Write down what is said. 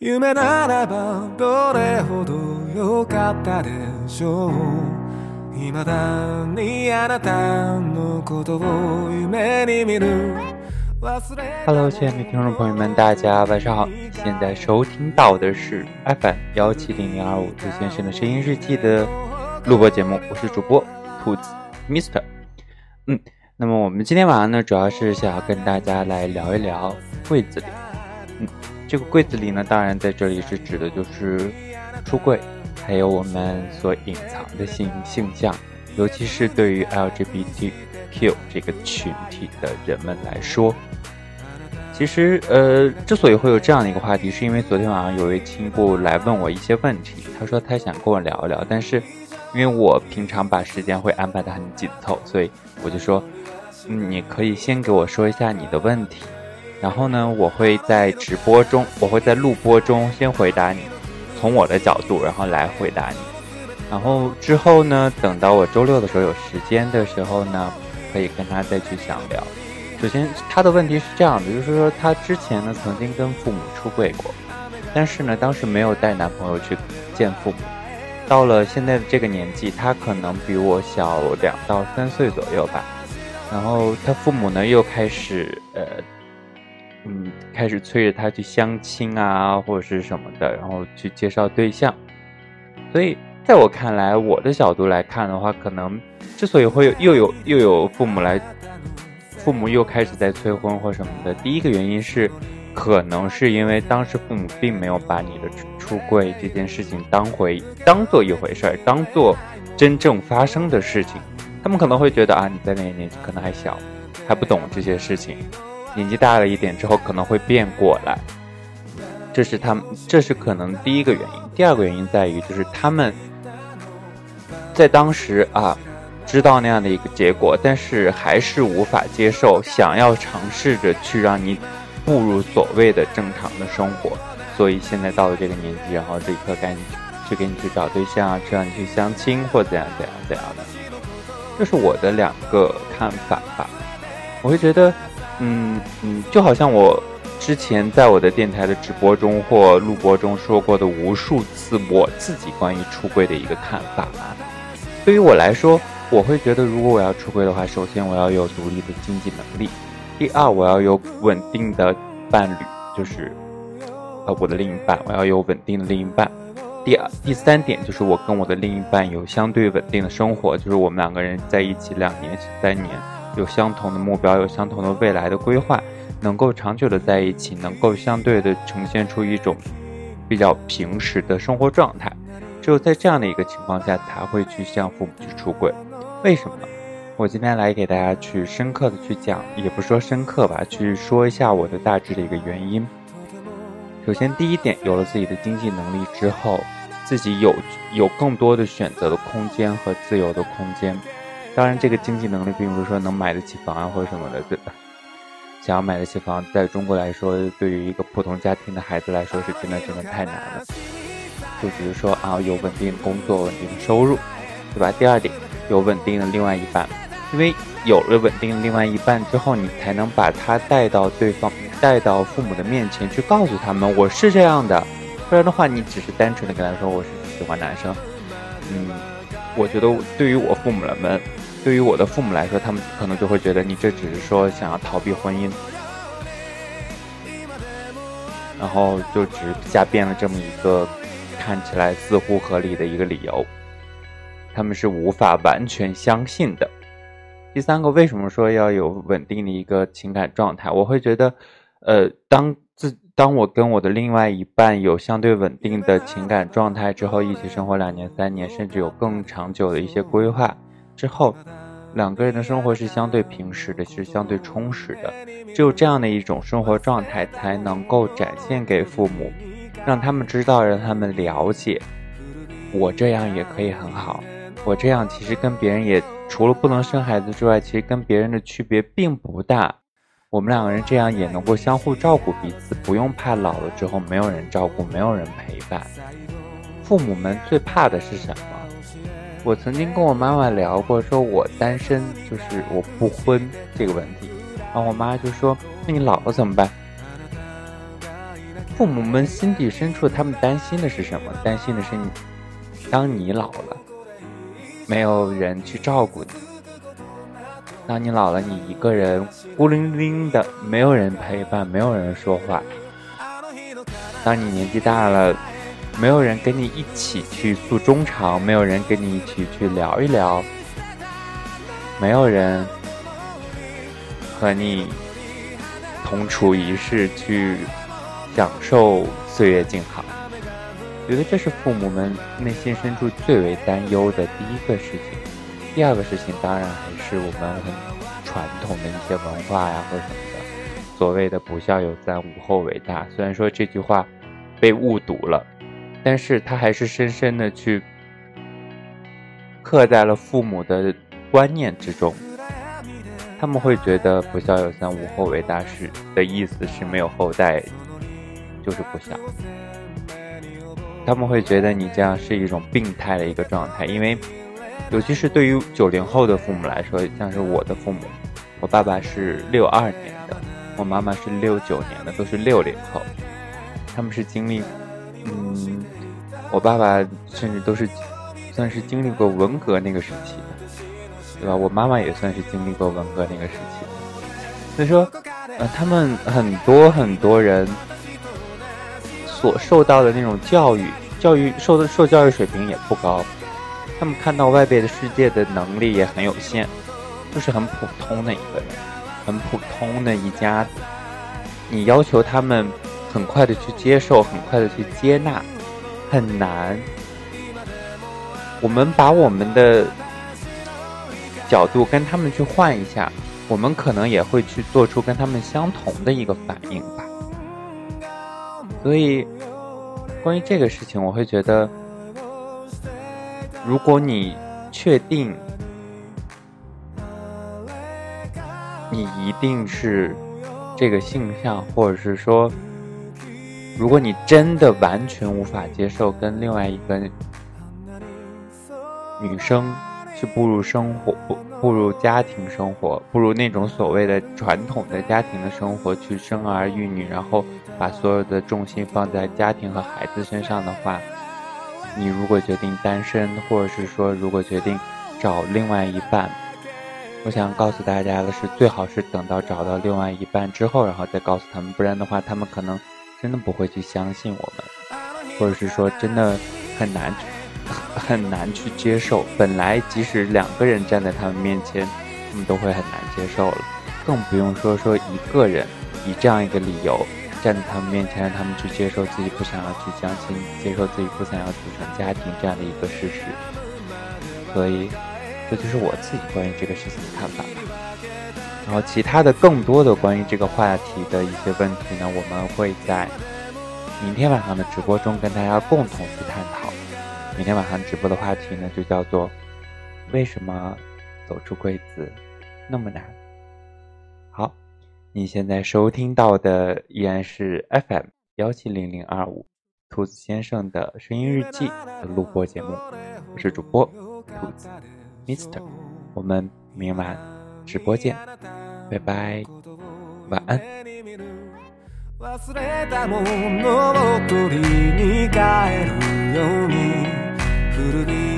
夢ならばどれほど良かったでしょう未だにあなたのことを夢に見る Hello，亲爱的听众朋友们，大家晚上好！现在收听到的是 FM 幺七零零二五兔先生的声音日记的录播节目，我是主播兔子 Mister。嗯，那么我们今天晚上呢，主要是想要跟大家来聊一聊柜子里。嗯， 这个柜子里呢，当然在这里是指的就是出柜，还有我们所隐藏的性性向，尤其是对于 LGBTQ 这个群体的人们来说。其实，呃，之所以会有这样的一个话题，是因为昨天晚上有位亲故来问我一些问题。他说他想跟我聊一聊，但是因为我平常把时间会安排的很紧凑，所以我就说，嗯，你可以先给我说一下你的问题，然后呢，我会在直播中，我会在录播中先回答你，从我的角度，然后来回答你。然后之后呢，等到我周六的时候有时间的时候呢，可以跟他再去详聊。首先，他的问题是这样的，就是说他之前呢曾经跟父母出柜过，但是呢当时没有带男朋友去见父母。到了现在的这个年纪，他可能比我小两到三岁左右吧。然后他父母呢又开始呃，嗯，开始催着他去相亲啊或者是什么的，然后去介绍对象。所以在我看来，我的角度来看的话，可能之所以会又有又有父母来。父母又开始在催婚或什么的，第一个原因是，可能是因为当时父母并没有把你的出柜这件事情当回当做一回事儿，当做真正发生的事情。他们可能会觉得啊，你在那个年纪可能还小，还不懂这些事情，年纪大了一点之后可能会变过来。这是他们，这是可能第一个原因。第二个原因在于，就是他们在当时啊。知道那样的一个结果，但是还是无法接受，想要尝试着去让你步入所谓的正常的生活，所以现在到了这个年纪，然后立刻赶紧去给你去找对象，去让你去相亲或怎样怎样怎样的，这是我的两个看法吧。我会觉得，嗯嗯，就好像我之前在我的电台的直播中或录播中说过的无数次我自己关于出柜的一个看法啊，对于我来说。我会觉得，如果我要出柜的话，首先我要有独立的经济能力；第二，我要有稳定的伴侣，就是呃我的另一半，我要有稳定的另一半；第二、第三点就是我跟我的另一半有相对稳定的生活，就是我们两个人在一起两年、三年，有相同的目标，有相同的未来的规划，能够长久的在一起，能够相对的呈现出一种比较平时的生活状态。只有在这样的一个情况下，才会去向父母去出轨。为什么？我今天来给大家去深刻的去讲，也不说深刻吧，去说一下我的大致的一个原因。首先，第一点，有了自己的经济能力之后，自己有有更多的选择的空间和自由的空间。当然，这个经济能力并不是说能买得起房啊或者什么的，对吧？想要买得起房，在中国来说，对于一个普通家庭的孩子来说，是真的真的太难了。就比如说啊，有稳定工作、稳定的收入，对吧？第二点。有稳定的另外一半，因为有了稳定的另外一半之后，你才能把他带到对方、带到父母的面前去，告诉他们我是这样的。不然的话，你只是单纯的跟他说我是喜欢男生，嗯，我觉得对于我父母们，对于我的父母来说，他们可能就会觉得你这只是说想要逃避婚姻，然后就只瞎编了这么一个看起来似乎合理的一个理由。他们是无法完全相信的。第三个，为什么说要有稳定的一个情感状态？我会觉得，呃，当自当我跟我的另外一半有相对稳定的情感状态之后，一起生活两年、三年，甚至有更长久的一些规划之后，两个人的生活是相对平实的，是相对充实的。只有这样的一种生活状态，才能够展现给父母，让他们知道，让他们了解，我这样也可以很好。我这样其实跟别人也除了不能生孩子之外，其实跟别人的区别并不大。我们两个人这样也能够相互照顾彼此，不用怕老了之后没有人照顾，没有人陪伴。父母们最怕的是什么？我曾经跟我妈妈聊过，说我单身就是我不婚这个问题，然后我妈就说：“那你老了怎么办？”父母们心底深处，他们担心的是什么？担心的是你，当你老了，没有人去照顾你；当你老了，你一个人孤零零的，没有人陪伴，没有人说话；当你年纪大了，没有人跟你一起去诉衷肠，没有人跟你一起去聊一聊，没有人和你。同处一室去享受岁月静好，觉得这是父母们内心深处最为担忧的第一个事情。第二个事情当然还是我们很传统的一些文化呀，或者什么的，所谓的“不孝有三，无后为大”。虽然说这句话被误读了，但是他还是深深的去刻在了父母的观念之中。他们会觉得“不孝有三，无后为大”是的意思是没有后代就是不孝。他们会觉得你这样是一种病态的一个状态，因为尤其是对于九零后的父母来说，像是我的父母，我爸爸是六二年的，我妈妈是六九年的，都是六零后。他们是经历，嗯，我爸爸甚至都是算是经历过文革那个时期的。对吧？我妈妈也算是经历过文革那个时期的，所以说，呃，他们很多很多人所受到的那种教育，教育受的受教育水平也不高，他们看到外边的世界的能力也很有限，就是很普通的一个人，很普通的一家，你要求他们很快的去接受，很快的去接纳，很难。我们把我们的。角度跟他们去换一下，我们可能也会去做出跟他们相同的一个反应吧。所以，关于这个事情，我会觉得，如果你确定你一定是这个性向，或者是说，如果你真的完全无法接受跟另外一个女生。去步入生活，步入家庭生活，步入那种所谓的传统的家庭的生活，去生儿育女，然后把所有的重心放在家庭和孩子身上的话，你如果决定单身，或者是说如果决定找另外一半，我想告诉大家的是，最好是等到找到另外一半之后，然后再告诉他们，不然的话，他们可能真的不会去相信我们，或者是说真的很难。很难去接受，本来即使两个人站在他们面前，他们都会很难接受了，更不用说说一个人以这样一个理由站在他们面前，让他们去接受自己不想要去相亲，接受自己不想要组成家庭这样的一个事实。所以，这就是我自己关于这个事情的看法吧。然后，其他的更多的关于这个话题的一些问题呢，我们会在明天晚上的直播中跟大家共同去探讨。明天晚上直播的话题呢，就叫做“为什么走出柜子那么难”。好，你现在收听到的依然是 FM 幺七零零二五兔子先生的声音日记的录播节目，我是主播兔子 Mister，我们明晚直播见，拜拜，晚安。古びた思い